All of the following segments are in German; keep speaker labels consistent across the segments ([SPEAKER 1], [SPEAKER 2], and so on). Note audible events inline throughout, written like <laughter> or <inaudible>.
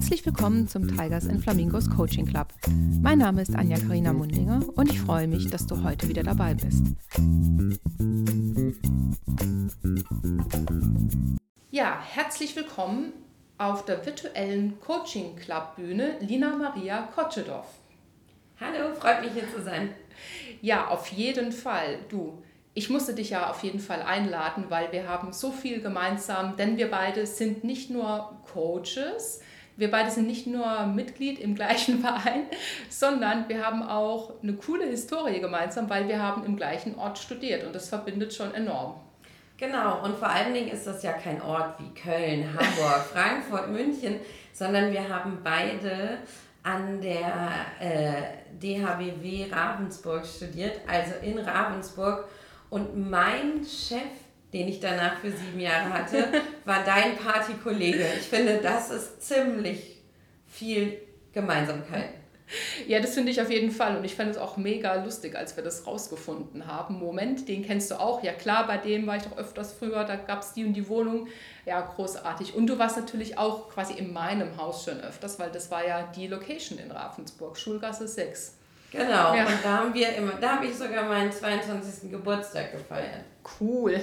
[SPEAKER 1] Herzlich willkommen zum Tigers and Flamingos Coaching Club. Mein Name ist Anja Karina Mundinger und ich freue mich, dass du heute wieder dabei bist. Ja, herzlich willkommen auf der virtuellen Coaching Club Bühne Lina Maria Kotschedorf.
[SPEAKER 2] Hallo, freut mich hier zu sein.
[SPEAKER 1] Ja, auf jeden Fall. Du, ich musste dich ja auf jeden Fall einladen, weil wir haben so viel gemeinsam, denn wir beide sind nicht nur Coaches, wir beide sind nicht nur Mitglied im gleichen <laughs> Verein, sondern wir haben auch eine coole Historie gemeinsam, weil wir haben im gleichen Ort studiert und das verbindet schon enorm.
[SPEAKER 2] Genau, und vor allen Dingen ist das ja kein Ort wie Köln, Hamburg, <laughs> Frankfurt, München, sondern wir haben beide an der äh, DHBW Ravensburg studiert, also in Ravensburg. Und mein Chef den ich danach für sieben Jahre hatte, <laughs> war dein Partykollege. Ich finde, das ist ziemlich viel Gemeinsamkeit.
[SPEAKER 1] Ja, das finde ich auf jeden Fall. Und ich fand es auch mega lustig, als wir das rausgefunden haben. Moment, den kennst du auch. Ja klar, bei dem war ich doch öfters früher, da gab es die und die Wohnung. Ja, großartig. Und du warst natürlich auch quasi in meinem Haus schon öfters, weil das war ja die Location in Ravensburg, Schulgasse 6.
[SPEAKER 2] Genau, ja. und da haben wir immer, da habe ich sogar meinen 22. Geburtstag gefeiert.
[SPEAKER 1] Cool.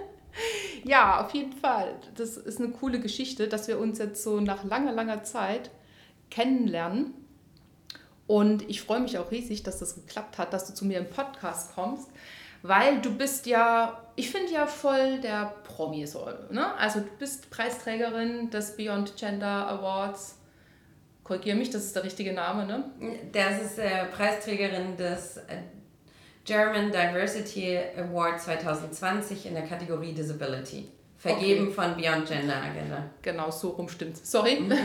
[SPEAKER 1] <laughs> ja, auf jeden Fall. Das ist eine coole Geschichte, dass wir uns jetzt so nach langer, langer Zeit kennenlernen. Und ich freue mich auch riesig, dass das geklappt hat, dass du zu mir im Podcast kommst, weil du bist ja, ich finde ja voll der Promi ne? Also du bist Preisträgerin des Beyond Gender Awards korrigiere mich, das ist der richtige Name, ne?
[SPEAKER 2] Das ist äh, Preisträgerin des äh, German Diversity Award 2020 in der Kategorie Disability. Vergeben okay. von Beyond Gender Agenda.
[SPEAKER 1] Genau, so rum stimmt. Sorry. Mhm. <laughs>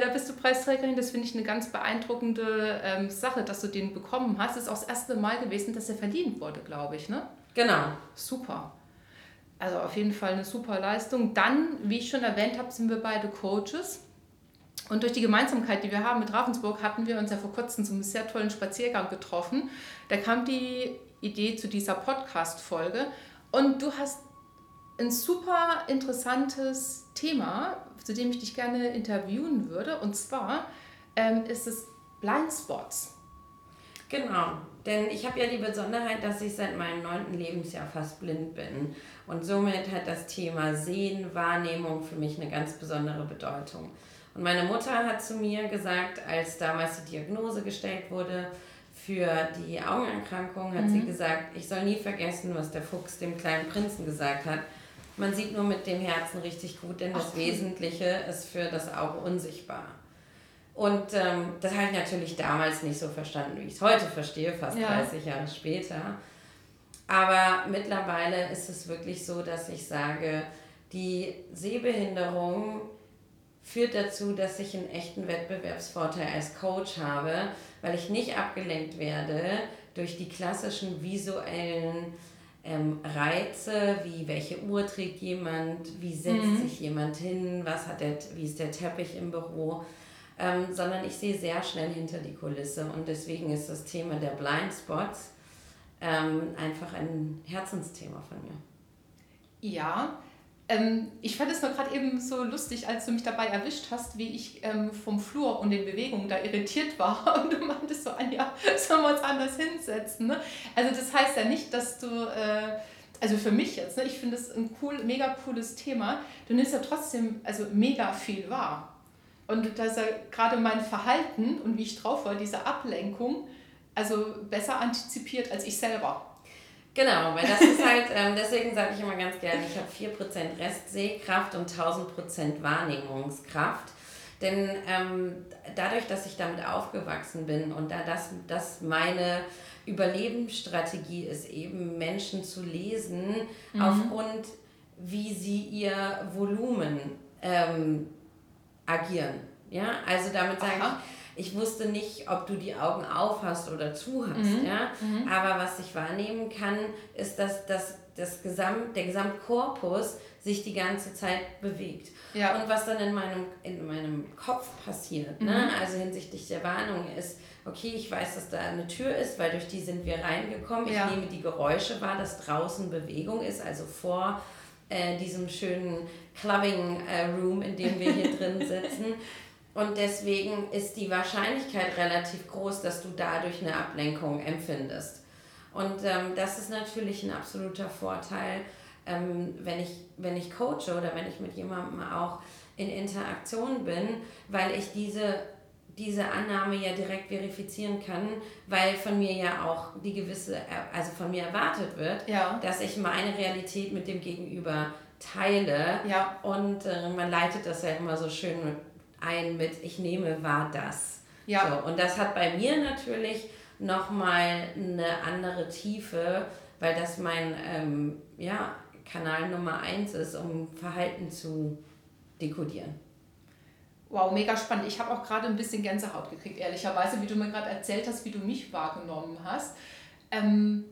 [SPEAKER 1] Da bist du Preisträgerin. Das finde ich eine ganz beeindruckende ähm, Sache, dass du den bekommen hast. Das ist auch das erste Mal gewesen, dass er verdient wurde, glaube ich, ne?
[SPEAKER 2] Genau.
[SPEAKER 1] Super. Also auf jeden Fall eine super Leistung. Dann, wie ich schon erwähnt habe, sind wir beide Coaches. Und durch die Gemeinsamkeit, die wir haben mit Ravensburg, hatten wir uns ja vor kurzem zum sehr tollen Spaziergang getroffen. Da kam die Idee zu dieser Podcast-Folge. Und du hast ein super interessantes Thema, zu dem ich dich gerne interviewen würde. Und zwar ähm, ist es Blindspots.
[SPEAKER 2] Genau, denn ich habe ja die Besonderheit, dass ich seit meinem neunten Lebensjahr fast blind bin. Und somit hat das Thema Sehen, Wahrnehmung für mich eine ganz besondere Bedeutung. Und meine Mutter hat zu mir gesagt, als damals die Diagnose gestellt wurde für die Augenerkrankung, hat mhm. sie gesagt, ich soll nie vergessen, was der Fuchs dem kleinen Prinzen gesagt hat. Man sieht nur mit dem Herzen richtig gut, denn das Ach. Wesentliche ist für das Auge unsichtbar. Und ähm, das habe ich natürlich damals nicht so verstanden, wie ich es heute verstehe, fast ja. 30 Jahre später. Aber mittlerweile ist es wirklich so, dass ich sage, die Sehbehinderung führt dazu, dass ich einen echten Wettbewerbsvorteil als Coach habe, weil ich nicht abgelenkt werde durch die klassischen visuellen ähm, Reize, wie welche Uhr trägt jemand, wie setzt mhm. sich jemand hin, was hat der, wie ist der Teppich im Büro, ähm, sondern ich sehe sehr schnell hinter die Kulisse und deswegen ist das Thema der Blind Spots ähm, einfach ein Herzensthema von mir.
[SPEAKER 1] Ja, ähm, ich fand es nur gerade eben so lustig, als du mich dabei erwischt hast, wie ich ähm, vom Flur und den Bewegungen da irritiert <laughs> war. Und du meintest so, Anja, sollen wir uns anders hinsetzen? Ne? Also das heißt ja nicht, dass du... Äh, also für mich jetzt, ne, ich finde es ein cool, mega cooles Thema. Du nimmst ja trotzdem also mega viel wahr. Und da ist ja gerade mein Verhalten und wie ich drauf war, diese Ablenkung, also besser antizipiert als ich selber.
[SPEAKER 2] Genau, weil das ist halt, ähm, deswegen sage ich immer ganz gerne, ich habe 4% Restsehkraft und 1000% Wahrnehmungskraft. Denn ähm, dadurch, dass ich damit aufgewachsen bin und da das, das meine Überlebensstrategie ist, eben Menschen zu lesen, mhm. aufgrund wie sie ihr Volumen ähm, agieren. Ja, also damit sage ich, ich wusste nicht, ob du die Augen auf hast oder zu hast. Mhm. Ja? Mhm. Aber was ich wahrnehmen kann, ist, dass, dass das Gesamt, der Gesamtkorpus sich die ganze Zeit bewegt. Ja. Und was dann in meinem, in meinem Kopf passiert, ne? mhm. ne? also hinsichtlich der Warnung ist, okay, ich weiß, dass da eine Tür ist, weil durch die sind wir reingekommen. Ich ja. nehme die Geräusche wahr, dass draußen Bewegung ist, also vor äh, diesem schönen Clubbing äh, Room, in dem wir hier drin <laughs> sitzen. Und deswegen ist die Wahrscheinlichkeit relativ groß, dass du dadurch eine Ablenkung empfindest. Und ähm, das ist natürlich ein absoluter Vorteil, ähm, wenn, ich, wenn ich coache oder wenn ich mit jemandem auch in Interaktion bin, weil ich diese, diese Annahme ja direkt verifizieren kann, weil von mir ja auch die gewisse, also von mir erwartet wird, ja. dass ich meine Realität mit dem Gegenüber teile. Ja. Und äh, man leitet das ja immer so schön ein mit, ich nehme wahr das. Ja. So, und das hat bei mir natürlich nochmal eine andere Tiefe, weil das mein ähm, ja, Kanal Nummer eins ist, um Verhalten zu dekodieren.
[SPEAKER 1] Wow, mega spannend. Ich habe auch gerade ein bisschen Gänsehaut gekriegt, ehrlicherweise, wie du mir gerade erzählt hast, wie du mich wahrgenommen hast. Ähm,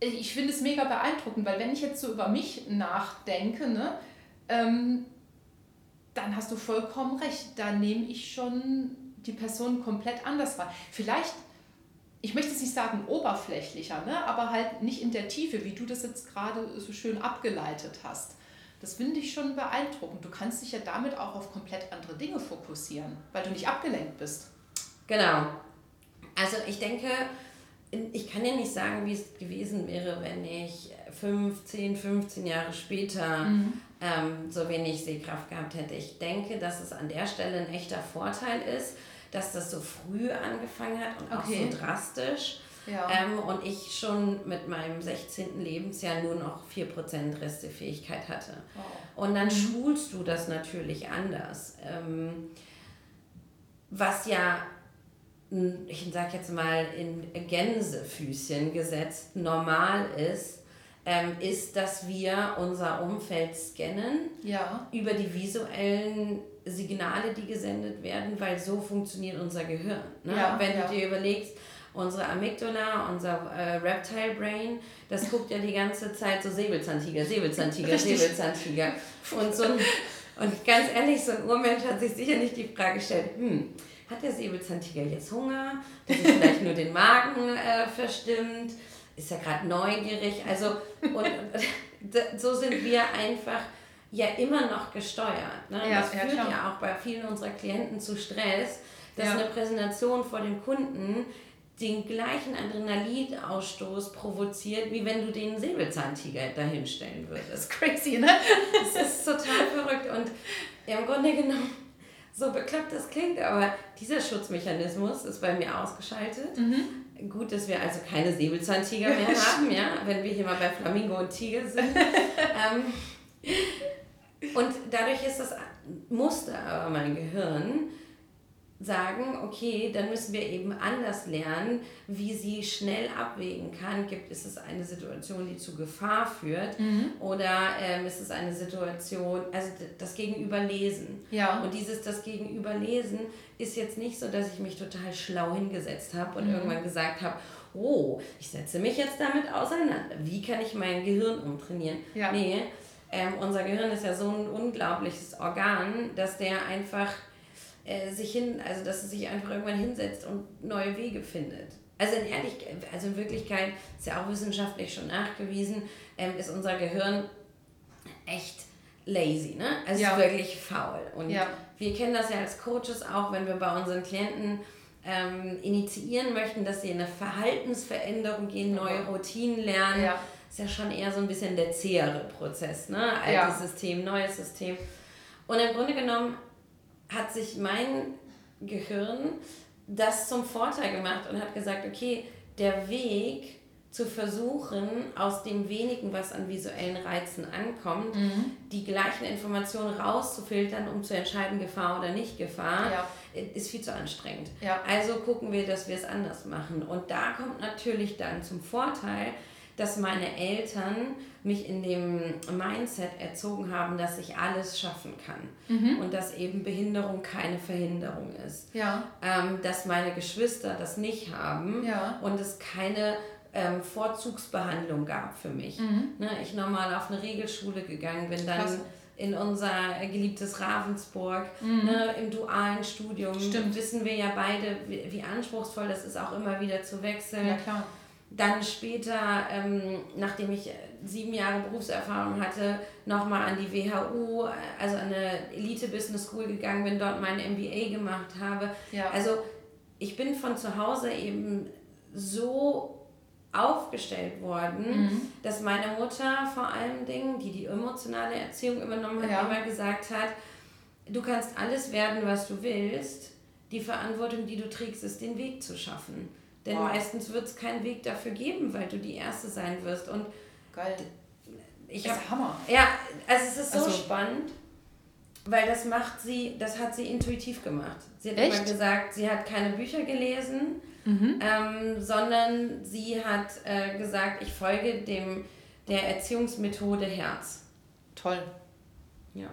[SPEAKER 1] ich finde es mega beeindruckend, weil wenn ich jetzt so über mich nachdenke, ne, ähm, dann hast du vollkommen recht. Da nehme ich schon die Person komplett anders wahr. Vielleicht, ich möchte es nicht sagen oberflächlicher, ne, aber halt nicht in der Tiefe, wie du das jetzt gerade so schön abgeleitet hast. Das finde ich schon beeindruckend. Du kannst dich ja damit auch auf komplett andere Dinge fokussieren, weil du nicht abgelenkt bist.
[SPEAKER 2] Genau. Also ich denke, ich kann ja nicht sagen, wie es gewesen wäre, wenn ich 15, 15 Jahre später mhm. ähm, so wenig Sehkraft gehabt hätte. Ich denke, dass es an der Stelle ein echter Vorteil ist, dass das so früh angefangen hat und okay. auch so drastisch. Ja. Ähm, und ich schon mit meinem 16. Lebensjahr nur noch 4% Restefähigkeit hatte. Wow. Und dann mhm. schulst du das natürlich anders. Ähm, was ja, ich sag jetzt mal in Gänsefüßchen gesetzt, normal ist, ähm, ist, dass wir unser Umfeld scannen ja. über die visuellen Signale, die gesendet werden, weil so funktioniert unser Gehirn. Ne? Ja, Wenn ja. du dir überlegst, unsere Amygdala, unser äh, Reptile Brain, das guckt ja die ganze Zeit so Säbelzahntiger, Säbelzahntiger, <laughs> Säbelzahntiger. Und, so ein, und ganz ehrlich, so ein Urmensch hat sich sicher nicht die Frage gestellt, hm, hat der Säbelzahntiger jetzt Hunger, dass sich vielleicht nur den Magen äh, verstimmt, ist er gerade neugierig, also und, <laughs> und, so sind wir einfach ja immer noch gesteuert. Ne? Ja, das führt ja, ja auch bei vielen unserer Klienten zu Stress, dass ja. eine Präsentation vor dem Kunden den gleichen Adrenalinausstoß provoziert, wie wenn du den Säbelzahntiger dahinstellen würdest. Crazy, ne? Das ist total verrückt und im Grunde genommen, so bekloppt das klingt, aber dieser Schutzmechanismus ist bei mir ausgeschaltet. Mhm. Gut, dass wir also keine Säbelzahntiger mehr <laughs> haben, ja, wenn wir hier mal bei Flamingo und Tiger sind. <laughs> ähm, und dadurch ist das Muster aber mein Gehirn, sagen, okay, dann müssen wir eben anders lernen, wie sie schnell abwägen kann. Gibt ist es eine Situation, die zu Gefahr führt mhm. oder ähm, ist es eine Situation, also das Gegenüberlesen. Ja. Und dieses das Gegenüberlesen ist jetzt nicht so, dass ich mich total schlau hingesetzt habe und mhm. irgendwann gesagt habe, oh, ich setze mich jetzt damit auseinander. Wie kann ich mein Gehirn umtrainieren? Ja. Nee, ähm, unser Gehirn ist ja so ein unglaubliches Organ, dass der einfach äh, sich hin, also dass es sich einfach irgendwann hinsetzt und neue Wege findet. Also in ehrlich, also in Wirklichkeit ist ja auch wissenschaftlich schon nachgewiesen, ähm, ist unser Gehirn echt lazy, ne? Also ja. wirklich faul. Und ja. wir kennen das ja als Coaches auch, wenn wir bei unseren Klienten ähm, initiieren möchten, dass sie in eine Verhaltensveränderung gehen, neue Routinen lernen. Ja. Ist ja schon eher so ein bisschen der zähere Prozess, ne? Altes. System, neues System. Und im Grunde genommen hat sich mein Gehirn das zum Vorteil gemacht und hat gesagt, okay, der Weg zu versuchen, aus dem wenigen, was an visuellen Reizen ankommt, mhm. die gleichen Informationen rauszufiltern, um zu entscheiden, Gefahr oder nicht Gefahr, ja. ist viel zu anstrengend. Ja. Also gucken wir, dass wir es anders machen. Und da kommt natürlich dann zum Vorteil, dass meine Eltern mich in dem Mindset erzogen haben, dass ich alles schaffen kann mhm. und dass eben Behinderung keine Verhinderung ist. Ja. Ähm, dass meine Geschwister das nicht haben ja. und es keine ähm, Vorzugsbehandlung gab für mich. Mhm. Ne, ich normal auf eine Regelschule gegangen bin, dann Krass. in unser geliebtes Ravensburg, mhm. ne, im dualen Studium. Stimmt. Wissen wir ja beide, wie, wie anspruchsvoll das ist, auch immer wieder zu wechseln. Ja, klar dann später, ähm, nachdem ich sieben Jahre Berufserfahrung hatte, nochmal an die WHU, also an eine Elite Business School gegangen bin, dort mein MBA gemacht habe. Ja. Also ich bin von zu Hause eben so aufgestellt worden, mhm. dass meine Mutter vor allen Dingen, die die emotionale Erziehung übernommen hat, ja. immer gesagt hat, du kannst alles werden, was du willst. Die Verantwortung, die du trägst, ist den Weg zu schaffen. Denn wow. meistens wird es keinen Weg dafür geben, weil du die Erste sein wirst. Und
[SPEAKER 1] Geil.
[SPEAKER 2] Ich hab, ist Hammer. Ja, also es ist so also, spannend, weil das macht sie, das hat sie intuitiv gemacht. Sie hat Echt? immer gesagt, sie hat keine Bücher gelesen, mhm. ähm, sondern sie hat äh, gesagt, ich folge dem der Erziehungsmethode Herz.
[SPEAKER 1] Toll. Ja.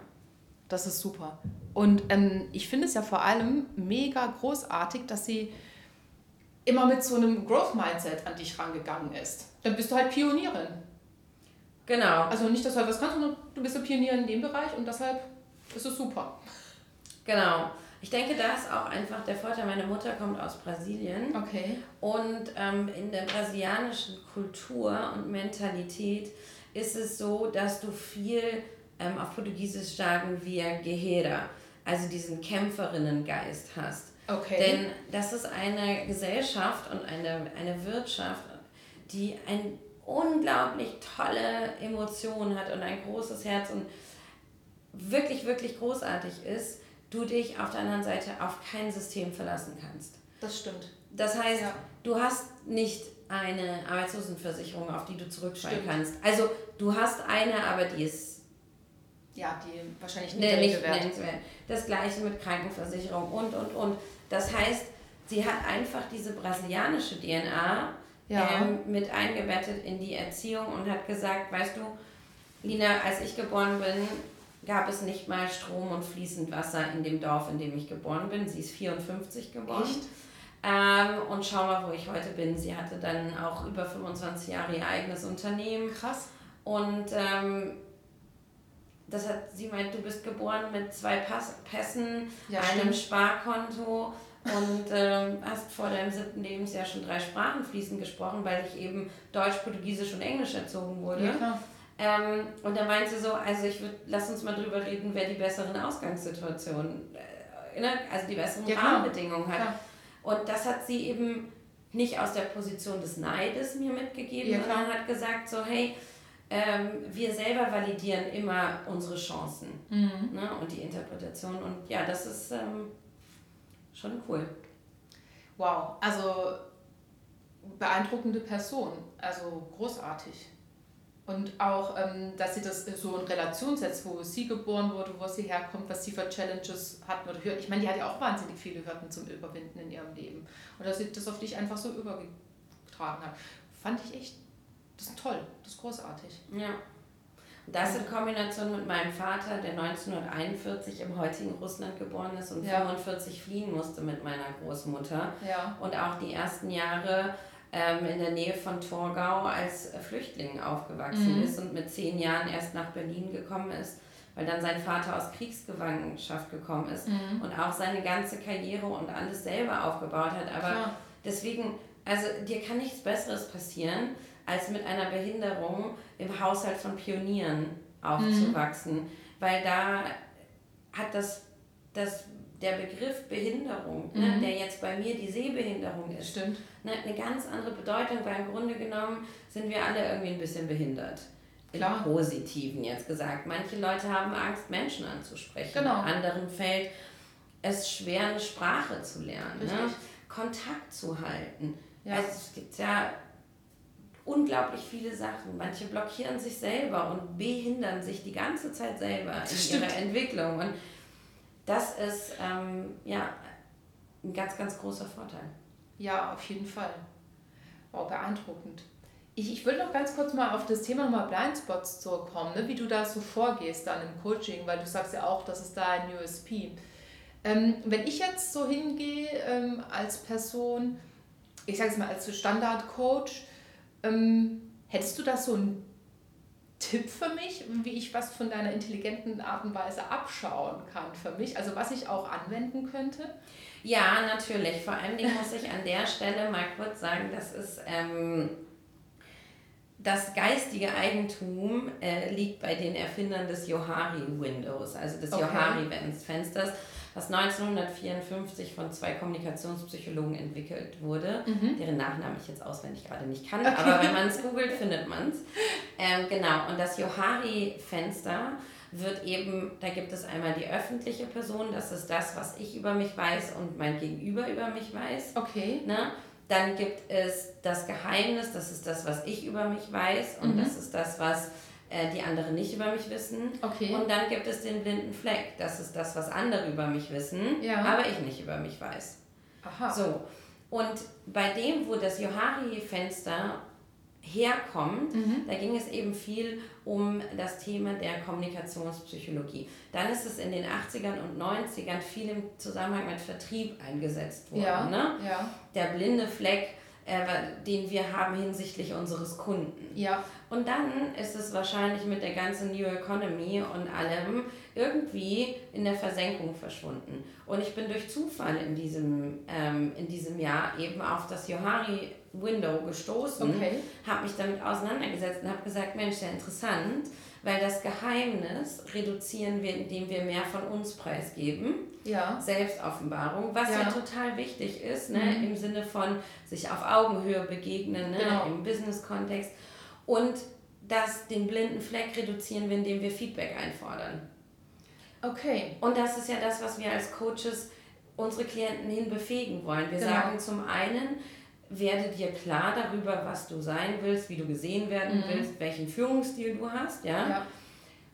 [SPEAKER 1] Das ist super. Und ähm, ich finde es ja vor allem mega großartig, dass sie immer mit so einem Growth-Mindset an dich rangegangen ist. Dann bist du halt Pionierin. Genau. Also nicht, dass du halt was kannst, sondern du bist eine Pionierin in dem Bereich und deshalb ist es super.
[SPEAKER 2] Genau. Ich denke, da ist auch einfach der Vorteil, meine Mutter kommt aus Brasilien. Okay. Und ähm, in der brasilianischen Kultur und Mentalität ist es so, dass du viel ähm, auf Portugiesisch sagen wir Guerreira, also diesen Kämpferinnengeist hast. Okay. Denn das ist eine Gesellschaft und eine, eine Wirtschaft, die eine unglaublich tolle Emotion hat und ein großes Herz und wirklich, wirklich großartig ist, du dich auf der anderen Seite auf kein System verlassen kannst.
[SPEAKER 1] Das stimmt.
[SPEAKER 2] Das heißt, ja. du hast nicht eine Arbeitslosenversicherung, auf die du zurückfallen kannst. Also du hast eine, aber die ist
[SPEAKER 1] ja, die wahrscheinlich nicht, nicht
[SPEAKER 2] nennenswert. Das gleiche mit Krankenversicherung und, und, und. Das heißt, sie hat einfach diese brasilianische DNA ja. ähm, mit eingebettet in die Erziehung und hat gesagt, weißt du, Lina, als ich geboren bin, gab es nicht mal Strom und fließend Wasser in dem Dorf, in dem ich geboren bin. Sie ist 54 geboren. Ähm, und schau mal, wo ich heute bin. Sie hatte dann auch über 25 Jahre ihr eigenes Unternehmen. Krass. Und ähm, das hat, sie meint, du bist geboren mit zwei Pass Pässen, ja, einem stimmt. Sparkonto und ähm, hast vor deinem siebten Lebensjahr schon drei Sprachen fließend gesprochen, weil ich eben Deutsch, Portugiesisch und Englisch erzogen wurde. Ja, ähm, und da meint sie so, also ich würde, lass uns mal drüber reden, wer die besseren Ausgangssituationen, äh, ne, also die besseren ja, Rahmenbedingungen hat. Klar. Und das hat sie eben nicht aus der Position des Neides mir mitgegeben, sondern hat gesagt so, hey, ähm, wir selber validieren immer unsere Chancen mhm. ne, und die Interpretation. Und ja, das ist ähm, schon cool.
[SPEAKER 1] Wow, also beeindruckende Person, also großartig. Und auch, ähm, dass sie das so in Relation setzt, wo sie geboren wurde, wo sie herkommt, was sie für Challenges hat. Oder ich meine, die hat ja auch wahnsinnig viele Hürden zum Überwinden in ihrem Leben. Und dass sie das auf dich einfach so übergetragen hat. Fand ich echt das ist toll, das ist großartig.
[SPEAKER 2] Ja. Das in Kombination mit meinem Vater, der 1941 im heutigen Russland geboren ist und ja. 45 fliehen musste mit meiner Großmutter. Ja. Und auch die ersten Jahre ähm, in der Nähe von Torgau als Flüchtling aufgewachsen mhm. ist und mit zehn Jahren erst nach Berlin gekommen ist, weil dann sein Vater aus Kriegsgefangenschaft gekommen ist mhm. und auch seine ganze Karriere und alles selber aufgebaut hat. Aber Klar. deswegen, also dir kann nichts Besseres passieren als mit einer Behinderung im Haushalt von Pionieren aufzuwachsen. Mhm. Weil da hat das, das der Begriff Behinderung, ne, mhm. ne, der jetzt bei mir die Sehbehinderung ist, Stimmt. Ne, eine ganz andere Bedeutung, weil im Grunde genommen sind wir alle irgendwie ein bisschen behindert. Klar. Im Positiven jetzt gesagt. Manche Leute haben Angst, Menschen anzusprechen. Genau. Anderen fällt es schwer, eine Sprache zu lernen, ne? Kontakt zu halten. Ja. Also es gibt ja unglaublich viele Sachen. Manche blockieren sich selber und behindern sich die ganze Zeit selber das in ihrer Entwicklung. Und das ist ähm, ja ein ganz, ganz großer Vorteil.
[SPEAKER 1] Ja, auf jeden Fall. Wow, beeindruckend. Ich, ich will noch ganz kurz mal auf das Thema nochmal Blindspots zurückkommen, ne? wie du da so vorgehst dann im Coaching, weil du sagst ja auch, das ist da ein USP. Ähm, wenn ich jetzt so hingehe ähm, als Person, ich sage es mal als Standard-Coach, ähm, hättest du da so einen Tipp für mich, wie ich was von deiner intelligenten Art und Weise abschauen kann für mich? Also was ich auch anwenden könnte?
[SPEAKER 2] Ja, natürlich. Vor allem muss ich an der Stelle mal kurz sagen, das ist ähm, das geistige Eigentum äh, liegt bei den Erfindern des Johari Windows, also des okay. Johari Fensters, was 1954 von zwei Kommunikationspsychologen entwickelt wurde, mhm. deren Nachnamen ich jetzt auswendig gerade nicht kann, okay. aber wenn man es googelt, findet man es. Ähm, genau, und das Johari Fenster wird eben, da gibt es einmal die öffentliche Person, das ist das, was ich über mich weiß und mein Gegenüber über mich weiß.
[SPEAKER 1] Okay.
[SPEAKER 2] Ne? Dann gibt es das Geheimnis, das ist das, was ich über mich weiß und mhm. das ist das, was äh, die anderen nicht über mich wissen.
[SPEAKER 1] Okay.
[SPEAKER 2] Und dann gibt es den blinden Fleck, das ist das, was andere über mich wissen, ja. aber ich nicht über mich weiß.
[SPEAKER 1] Aha.
[SPEAKER 2] So. Und bei dem, wo das Johari-Fenster herkommt, mhm. da ging es eben viel um das Thema der Kommunikationspsychologie. Dann ist es in den 80ern und 90ern viel im Zusammenhang mit Vertrieb eingesetzt worden.
[SPEAKER 1] Ja,
[SPEAKER 2] ne?
[SPEAKER 1] ja.
[SPEAKER 2] Der blinde Fleck, den wir haben hinsichtlich unseres Kunden.
[SPEAKER 1] Ja.
[SPEAKER 2] Und dann ist es wahrscheinlich mit der ganzen New Economy und allem irgendwie in der Versenkung verschwunden. Und ich bin durch Zufall in diesem, ähm, in diesem Jahr eben auf das Johari Window gestoßen,
[SPEAKER 1] okay.
[SPEAKER 2] habe mich damit auseinandergesetzt und habe gesagt, Mensch, sehr interessant, weil das Geheimnis reduzieren wir, indem wir mehr von uns preisgeben.
[SPEAKER 1] Ja.
[SPEAKER 2] Selbstoffenbarung, was ja, ja total wichtig ist, ne? Mhm. im Sinne von sich auf Augenhöhe begegnen, ne? Genau. im Business-Kontext. Und das, den blinden Fleck reduzieren wir, indem wir Feedback einfordern.
[SPEAKER 1] Okay.
[SPEAKER 2] Und das ist ja das, was wir als Coaches unsere Klienten hin befähigen wollen. Wir genau. sagen zum einen, werde dir klar darüber, was du sein willst, wie du gesehen werden mhm. willst, welchen Führungsstil du hast, ja?
[SPEAKER 1] ja.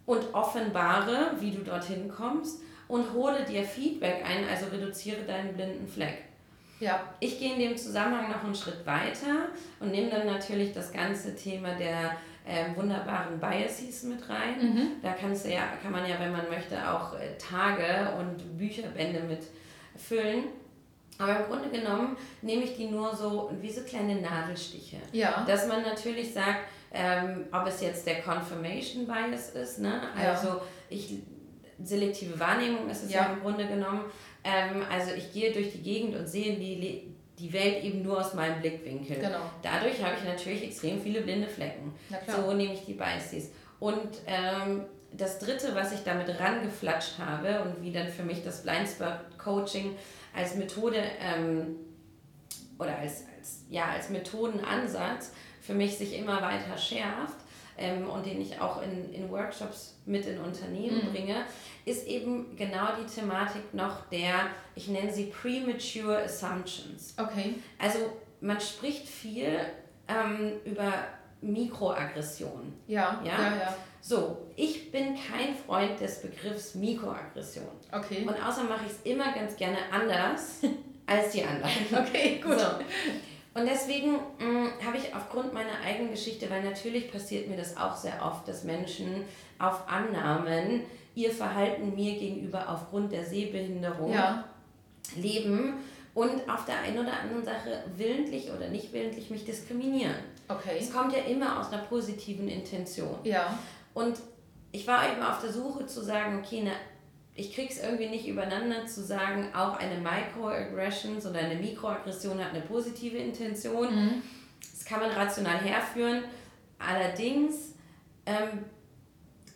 [SPEAKER 2] Und offenbare, wie du dorthin kommst und hole dir Feedback ein, also reduziere deinen blinden Fleck.
[SPEAKER 1] Ja.
[SPEAKER 2] Ich gehe in dem Zusammenhang noch einen Schritt weiter und nehme dann natürlich das ganze Thema der äh, wunderbaren Biases mit rein.
[SPEAKER 1] Mhm.
[SPEAKER 2] Da kannst du ja, kann man ja, wenn man möchte, auch äh, Tage und Bücherbände mit füllen. Aber im Grunde genommen nehme ich die nur so wie so kleine Nadelstiche.
[SPEAKER 1] Ja.
[SPEAKER 2] Dass man natürlich sagt, ähm, ob es jetzt der Confirmation Bias ist, ne? also ja. ich selektive Wahrnehmung ist es ja, ja im Grunde genommen. Ähm, also ich gehe durch die Gegend und sehe die, die Welt eben nur aus meinem Blickwinkel.
[SPEAKER 1] Genau.
[SPEAKER 2] Dadurch habe ich natürlich extrem viele blinde Flecken. So nehme ich die Biases. Und ähm, das dritte, was ich damit rangeflatscht habe und wie dann für mich das Blindspot Coaching als Methode ähm, oder als, als, ja, als Methodenansatz für mich sich immer weiter schärft ähm, und den ich auch in, in Workshops mit in Unternehmen mhm. bringe, ist eben genau die Thematik noch der, ich nenne sie Premature Assumptions.
[SPEAKER 1] Okay.
[SPEAKER 2] Also man spricht viel ähm, über Mikroaggression.
[SPEAKER 1] Ja, ja, ja, ja.
[SPEAKER 2] So, ich bin kein Freund des Begriffs Mikroaggression.
[SPEAKER 1] Okay.
[SPEAKER 2] Und außer mache ich es immer ganz gerne anders <laughs> als die anderen.
[SPEAKER 1] Okay, gut.
[SPEAKER 2] So. Und deswegen mm, habe ich aufgrund meiner eigenen Geschichte, weil natürlich passiert mir das auch sehr oft, dass Menschen auf Annahmen ihr Verhalten mir gegenüber aufgrund der Sehbehinderung
[SPEAKER 1] ja.
[SPEAKER 2] leben und auf der einen oder anderen Sache willentlich oder nicht willentlich mich diskriminieren.
[SPEAKER 1] Okay.
[SPEAKER 2] Es kommt ja immer aus einer positiven Intention.
[SPEAKER 1] Ja.
[SPEAKER 2] Und ich war eben auf der Suche zu sagen, okay, ne, ich krieg's irgendwie nicht übereinander zu sagen, auch eine Microaggression oder eine Mikroaggression hat eine positive Intention.
[SPEAKER 1] Mhm.
[SPEAKER 2] Das kann man rational herführen. Allerdings ähm,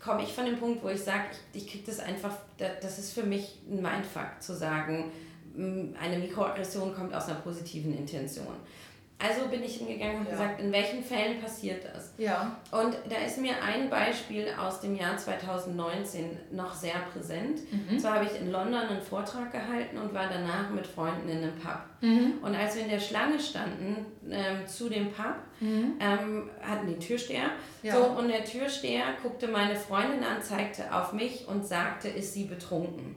[SPEAKER 2] komme ich von dem Punkt, wo ich sage, ich, ich kriege das einfach, das ist für mich ein Mindfuck zu sagen, eine Mikroaggression kommt aus einer positiven Intention. Also bin ich hingegangen und ja. gesagt, in welchen Fällen passiert das?
[SPEAKER 1] Ja.
[SPEAKER 2] Und da ist mir ein Beispiel aus dem Jahr 2019 noch sehr präsent. Mhm. Und zwar habe ich in London einen Vortrag gehalten und war danach mit Freunden in einem Pub.
[SPEAKER 1] Mhm.
[SPEAKER 2] Und als wir in der Schlange standen ähm, zu dem Pub,
[SPEAKER 1] mhm.
[SPEAKER 2] ähm, hatten die Türsteher.
[SPEAKER 1] Ja.
[SPEAKER 2] So, und der Türsteher guckte meine Freundin an, zeigte auf mich und sagte, ist sie betrunken?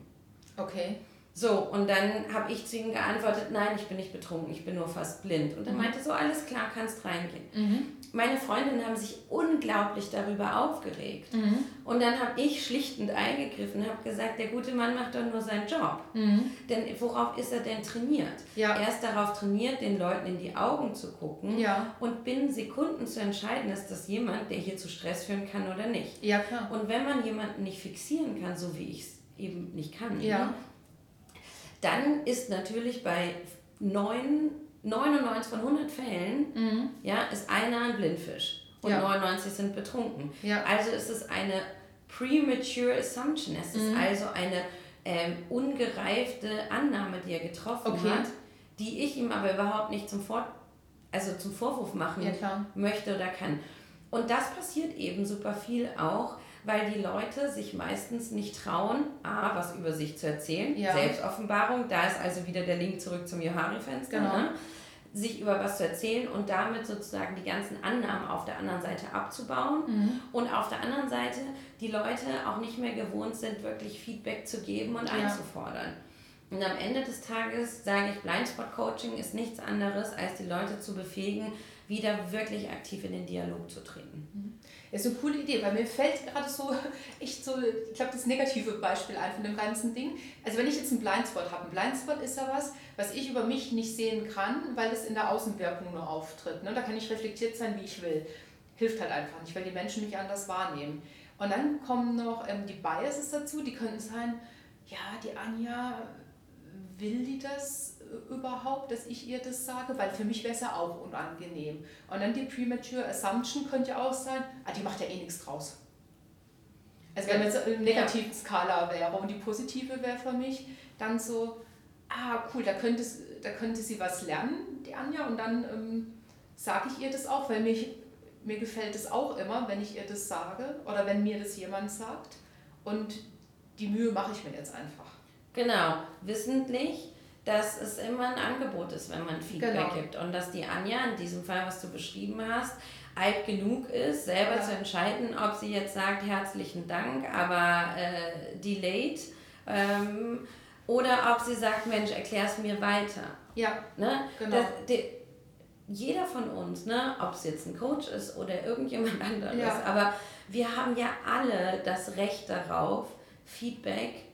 [SPEAKER 1] Okay.
[SPEAKER 2] So, und dann habe ich zu ihm geantwortet, nein, ich bin nicht betrunken, ich bin nur fast blind. Und er mhm. meinte so, alles klar, kannst reingehen.
[SPEAKER 1] Mhm.
[SPEAKER 2] Meine Freundinnen haben sich unglaublich darüber aufgeregt.
[SPEAKER 1] Mhm.
[SPEAKER 2] Und dann habe ich schlichtend eingegriffen und habe gesagt, der gute Mann macht doch nur seinen Job.
[SPEAKER 1] Mhm.
[SPEAKER 2] Denn worauf ist er denn trainiert?
[SPEAKER 1] Ja.
[SPEAKER 2] Er ist darauf trainiert, den Leuten in die Augen zu gucken
[SPEAKER 1] ja.
[SPEAKER 2] und binnen Sekunden zu entscheiden, ist das jemand, der hier zu Stress führen kann oder nicht.
[SPEAKER 1] Ja, klar.
[SPEAKER 2] Und wenn man jemanden nicht fixieren kann, so wie ich es eben nicht kann,
[SPEAKER 1] ja.
[SPEAKER 2] ne? Dann ist natürlich bei 9, 99 von 100 Fällen,
[SPEAKER 1] mhm.
[SPEAKER 2] ja, ist einer ein Blindfisch. und ja. 99 sind betrunken. Ja. Also ist es eine premature assumption. Es ist mhm. also eine ähm, ungereifte Annahme, die er getroffen okay. hat, die ich ihm aber überhaupt nicht zum, Vor also zum Vorwurf machen ja, möchte oder kann. Und das passiert eben super viel auch, weil die Leute sich meistens nicht trauen, A, was über sich zu erzählen. Ja. Selbstoffenbarung, da ist also wieder der Link zurück zum Johari-Fenster. Genau. Ne? sich über was zu erzählen und damit sozusagen die ganzen Annahmen auf der anderen Seite abzubauen mhm. und auf der anderen Seite die Leute auch nicht mehr gewohnt sind, wirklich Feedback zu geben und ja. einzufordern. Und am Ende des Tages sage ich, Blindspot Coaching ist nichts anderes, als die Leute zu befähigen, wieder wirklich aktiv in den Dialog zu treten.
[SPEAKER 1] Mhm. Ist eine coole Idee, weil mir fällt gerade so <laughs> echt so, ich glaube, das negative Beispiel ein von dem ganzen Ding. Also wenn ich jetzt einen Blindspot habe, ein Blindspot ist ja was, was ich über mich nicht sehen kann, weil es in der Außenwirkung nur auftritt. Ne? Da kann ich reflektiert sein, wie ich will. Hilft halt einfach nicht, weil die Menschen mich anders wahrnehmen. Und dann kommen noch ähm, die Biases dazu, die könnten sein, ja, die Anja, will die das überhaupt, dass ich ihr das sage, weil für mich wäre es ja auch unangenehm. Und dann die Premature Assumption könnte ja auch sein, ah, die macht ja eh nichts draus. Also wenn jetzt im negativen Skala wäre und die positive wäre für mich dann so, ah cool, da könnte, da könnte sie was lernen, die Anja, und dann ähm, sage ich ihr das auch, weil mich, mir gefällt es auch immer, wenn ich ihr das sage oder wenn mir das jemand sagt. Und die Mühe mache ich mir jetzt einfach.
[SPEAKER 2] Genau, wissentlich dass es immer ein Angebot ist, wenn man Feedback genau. gibt. Und dass die Anja, in diesem Fall, was du beschrieben hast, alt genug ist, selber ja. zu entscheiden, ob sie jetzt sagt, herzlichen Dank, aber äh, delayed. Ähm, oder ob sie sagt, Mensch, erklär es mir weiter. Ja, ne? genau. Das, die, jeder von uns, ne, ob es jetzt ein Coach ist oder irgendjemand <laughs> anderes, ja. aber wir haben ja alle das Recht darauf, Feedback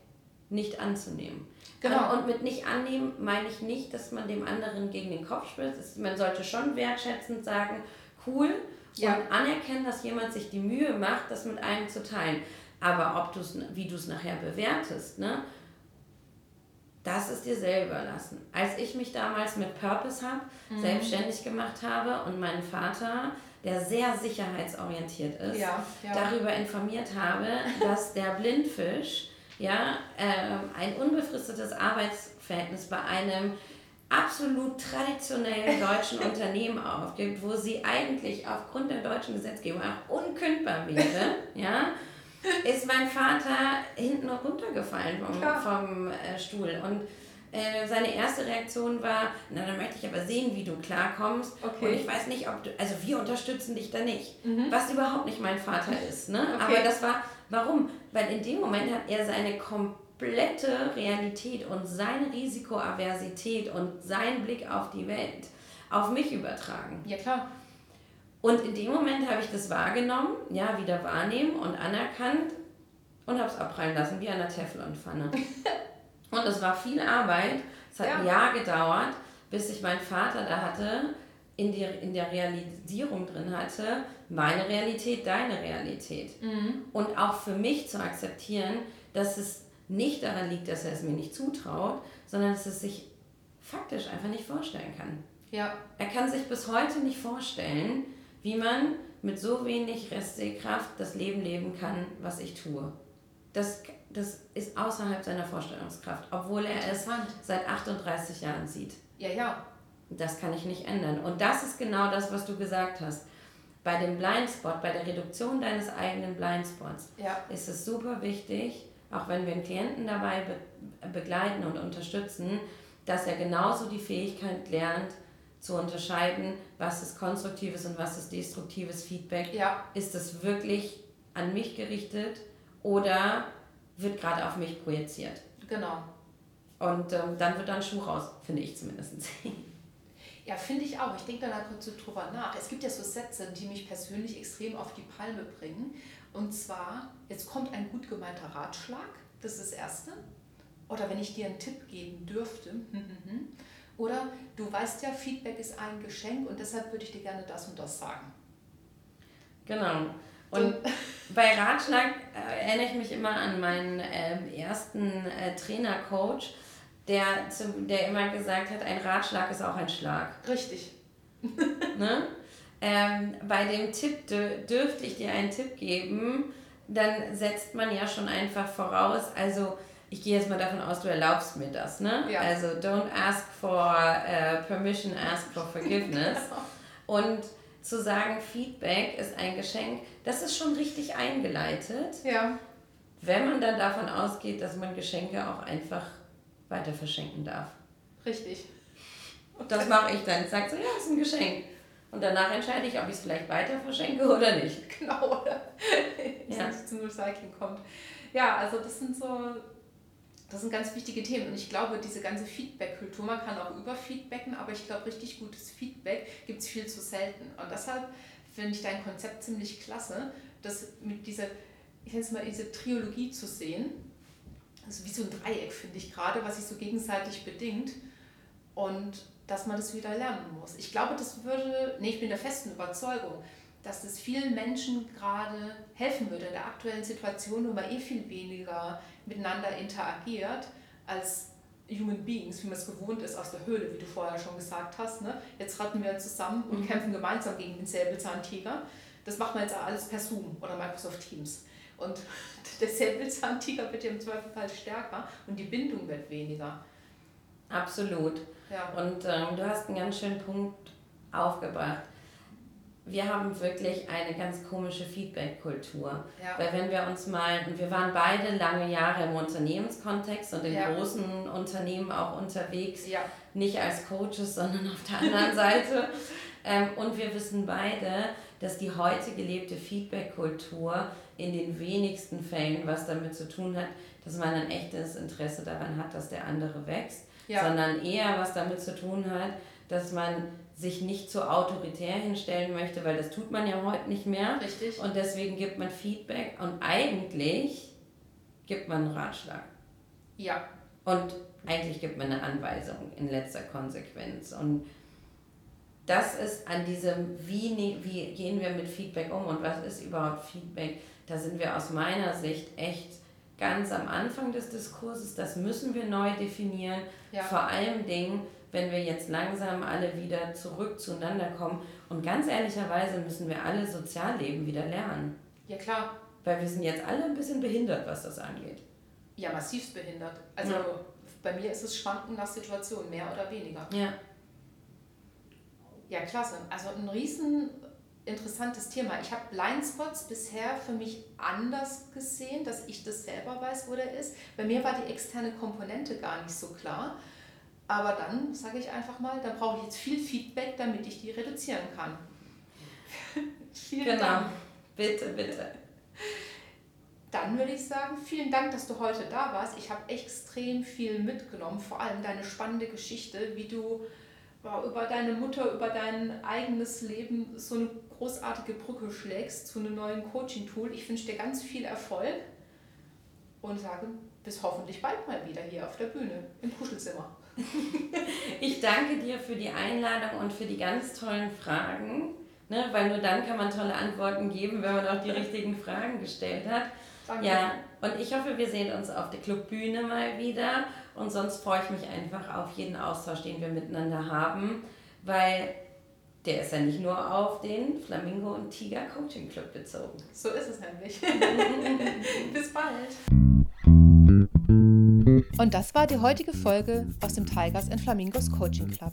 [SPEAKER 2] nicht anzunehmen. Genau. Und mit nicht annehmen meine ich nicht, dass man dem anderen gegen den Kopf spritzt. Man sollte schon wertschätzend sagen, cool, ja. und anerkennen, dass jemand sich die Mühe macht, das mit einem zu teilen. Aber ob du's, wie du es nachher bewertest, ne, das ist dir selber lassen. Als ich mich damals mit Purpose Hub mhm. selbstständig gemacht habe und meinen Vater, der sehr sicherheitsorientiert ist, ja, ja. darüber informiert habe, dass der Blindfisch ja, äh, ein unbefristetes Arbeitsverhältnis bei einem absolut traditionellen deutschen <laughs> Unternehmen aufgibt, wo sie eigentlich aufgrund der deutschen Gesetzgebung auch unkündbar wäre, <laughs> ja, ist mein Vater hinten runtergefallen vom, vom äh, Stuhl. Und äh, seine erste Reaktion war, na, dann möchte ich aber sehen, wie du klarkommst. Okay. Und ich weiß nicht, ob du, also wir unterstützen dich da nicht. Mhm. Was überhaupt nicht mein Vater ist. Ne? Okay. Aber das war Warum? Weil in dem Moment hat er seine komplette Realität und seine Risikoaversität und seinen Blick auf die Welt auf mich übertragen.
[SPEAKER 1] Ja, klar.
[SPEAKER 2] Und in dem Moment habe ich das wahrgenommen, ja, wieder wahrnehmen und anerkannt und habe es abprallen lassen, wie an der Teflonpfanne. <laughs> und es war viel Arbeit. Es hat ja. ein Jahr gedauert, bis ich meinen Vater da hatte, in, die, in der Realisierung drin hatte, meine Realität, deine Realität. Mhm. Und auch für mich zu akzeptieren, dass es nicht daran liegt, dass er es mir nicht zutraut, sondern dass es sich faktisch einfach nicht vorstellen kann. Ja. Er kann sich bis heute nicht vorstellen, wie man mit so wenig Restsehkraft das Leben leben kann, was ich tue. Das, das ist außerhalb seiner Vorstellungskraft, obwohl er es seit 38 Jahren sieht.
[SPEAKER 1] Ja, ja.
[SPEAKER 2] Das kann ich nicht ändern. Und das ist genau das, was du gesagt hast. Bei dem Blindspot, bei der Reduktion deines eigenen Blindspots, ja. ist es super wichtig, auch wenn wir einen Klienten dabei be begleiten und unterstützen, dass er genauso die Fähigkeit lernt, zu unterscheiden, was ist konstruktives und was ist destruktives Feedback. Ja. Ist es wirklich an mich gerichtet oder wird gerade auf mich projiziert?
[SPEAKER 1] Genau.
[SPEAKER 2] Und ähm, dann wird dann Schuh raus, finde ich zumindest. <laughs>
[SPEAKER 1] Ja, finde ich auch. Ich denke da kurz drüber nach. Es gibt ja so Sätze, die mich persönlich extrem auf die Palme bringen. Und zwar, jetzt kommt ein gut gemeinter Ratschlag, das ist das Erste. Oder wenn ich dir einen Tipp geben dürfte. <laughs> Oder du weißt ja, Feedback ist ein Geschenk und deshalb würde ich dir gerne das und das sagen.
[SPEAKER 2] Genau. Und bei Ratschlag äh, erinnere ich mich immer an meinen äh, ersten äh, Trainer-Coach der, zum, der immer gesagt hat, ein Ratschlag ist auch ein Schlag.
[SPEAKER 1] Richtig. <laughs>
[SPEAKER 2] ne? Ähm, bei dem Tipp dürfte ich dir einen Tipp geben, dann setzt man ja schon einfach voraus, also ich gehe jetzt mal davon aus, du erlaubst mir das, ne? Ja. Also don't ask for uh, permission, ask for forgiveness. <laughs> genau. Und zu sagen, Feedback ist ein Geschenk, das ist schon richtig eingeleitet.
[SPEAKER 1] Ja.
[SPEAKER 2] Wenn man dann davon ausgeht, dass man Geschenke auch einfach weiter verschenken darf.
[SPEAKER 1] Richtig.
[SPEAKER 2] Und das mache ich dann. Ich sage so, ja, das ist ein Geschenk. Und danach entscheide ich, ob ich es vielleicht weiter verschenke oder nicht. <laughs>
[SPEAKER 1] Genau, oder? ja. es zum Recycling kommt. Ja, also das sind so das sind ganz wichtige Themen. Und ich glaube, diese ganze Feedback-Kultur, man kann auch überfeedbacken, aber ich glaube, richtig gutes Feedback gibt es viel zu selten. Und deshalb finde ich dein Konzept ziemlich klasse, das mit dieser, ich nenne es mal, diese Triologie zu sehen. Also wie so ein Dreieck, finde ich gerade, was sich so gegenseitig bedingt. Und dass man das wieder lernen muss. Ich glaube, das würde, nee, ich bin der festen Überzeugung, dass das vielen Menschen gerade helfen würde in der aktuellen Situation, wo man eh viel weniger miteinander interagiert als Human Beings, wie man es gewohnt ist aus der Höhle, wie du vorher schon gesagt hast. Ne? Jetzt ratten wir zusammen und mhm. kämpfen gemeinsam gegen den Säbelzahntiger. Das machen wir jetzt alles per Zoom oder Microsoft Teams. Und der Säbelzahntiger wird ja im Zweifelfall stärker und die Bindung wird weniger.
[SPEAKER 2] Absolut. Ja. Und ähm, du hast einen ganz schönen Punkt aufgebracht wir haben wirklich eine ganz komische Feedback-Kultur. Ja. Weil wenn wir uns mal, und wir waren beide lange Jahre im Unternehmenskontext und in ja. großen Unternehmen auch unterwegs, nicht als Coaches, sondern auf der anderen <laughs> Seite. Ähm, und wir wissen beide, dass die heute gelebte Feedback-Kultur in den wenigsten Fällen was damit zu tun hat, dass man ein echtes Interesse daran hat, dass der andere wächst, sondern eher was damit zu tun hat, dass man sich nicht so autoritär hinstellen möchte, weil das tut man ja heute nicht mehr.
[SPEAKER 1] Richtig.
[SPEAKER 2] Und deswegen gibt man Feedback und eigentlich gibt man einen Ratschlag.
[SPEAKER 1] Ja.
[SPEAKER 2] Und eigentlich gibt man eine Anweisung in letzter Konsequenz. Und das ist an diesem, wie, wie gehen wir mit Feedback um und was ist überhaupt Feedback, da sind wir aus meiner Sicht echt ganz am Anfang des Diskurses. Das müssen wir neu definieren. Ja. Vor allem Dingen, wenn wir jetzt langsam alle wieder zurück zueinander kommen. Und ganz ehrlicherweise müssen wir alle Sozialleben wieder lernen.
[SPEAKER 1] Ja, klar.
[SPEAKER 2] Weil wir sind jetzt alle ein bisschen behindert, was das angeht.
[SPEAKER 1] Ja, massivst behindert. Also ja. bei mir ist es Schwanken nach Situation, mehr oder weniger.
[SPEAKER 2] Ja.
[SPEAKER 1] Ja, klasse. Also ein riesen interessantes Thema. Ich habe Blindspots bisher für mich anders gesehen, dass ich das selber weiß, wo der ist. Bei mir war die externe Komponente gar nicht so klar. Aber dann sage ich einfach mal, da brauche ich jetzt viel Feedback, damit ich die reduzieren kann. <laughs>
[SPEAKER 2] vielen genau. Dank. Bitte, bitte.
[SPEAKER 1] Dann würde ich sagen, vielen Dank, dass du heute da warst. Ich habe extrem viel mitgenommen, vor allem deine spannende Geschichte, wie du über deine Mutter, über dein eigenes Leben so eine großartige Brücke schlägst zu einem neuen Coaching-Tool. Ich wünsche dir ganz viel Erfolg und sage bis hoffentlich bald mal wieder hier auf der Bühne im Kuschelzimmer. <laughs>
[SPEAKER 2] ich danke dir für die Einladung und für die ganz tollen Fragen, ne, weil nur dann kann man tolle Antworten geben, wenn man auch die richtigen Fragen gestellt hat. Danke. Ja, und ich hoffe, wir sehen uns auf der Clubbühne mal wieder und sonst freue ich mich einfach auf jeden Austausch, den wir miteinander haben, weil der ist ja nicht nur auf den Flamingo und Tiger Coaching Club bezogen.
[SPEAKER 1] So ist es nämlich. <laughs> Bis bald. Und das war die heutige Folge aus dem Tigers and Flamingos Coaching Club.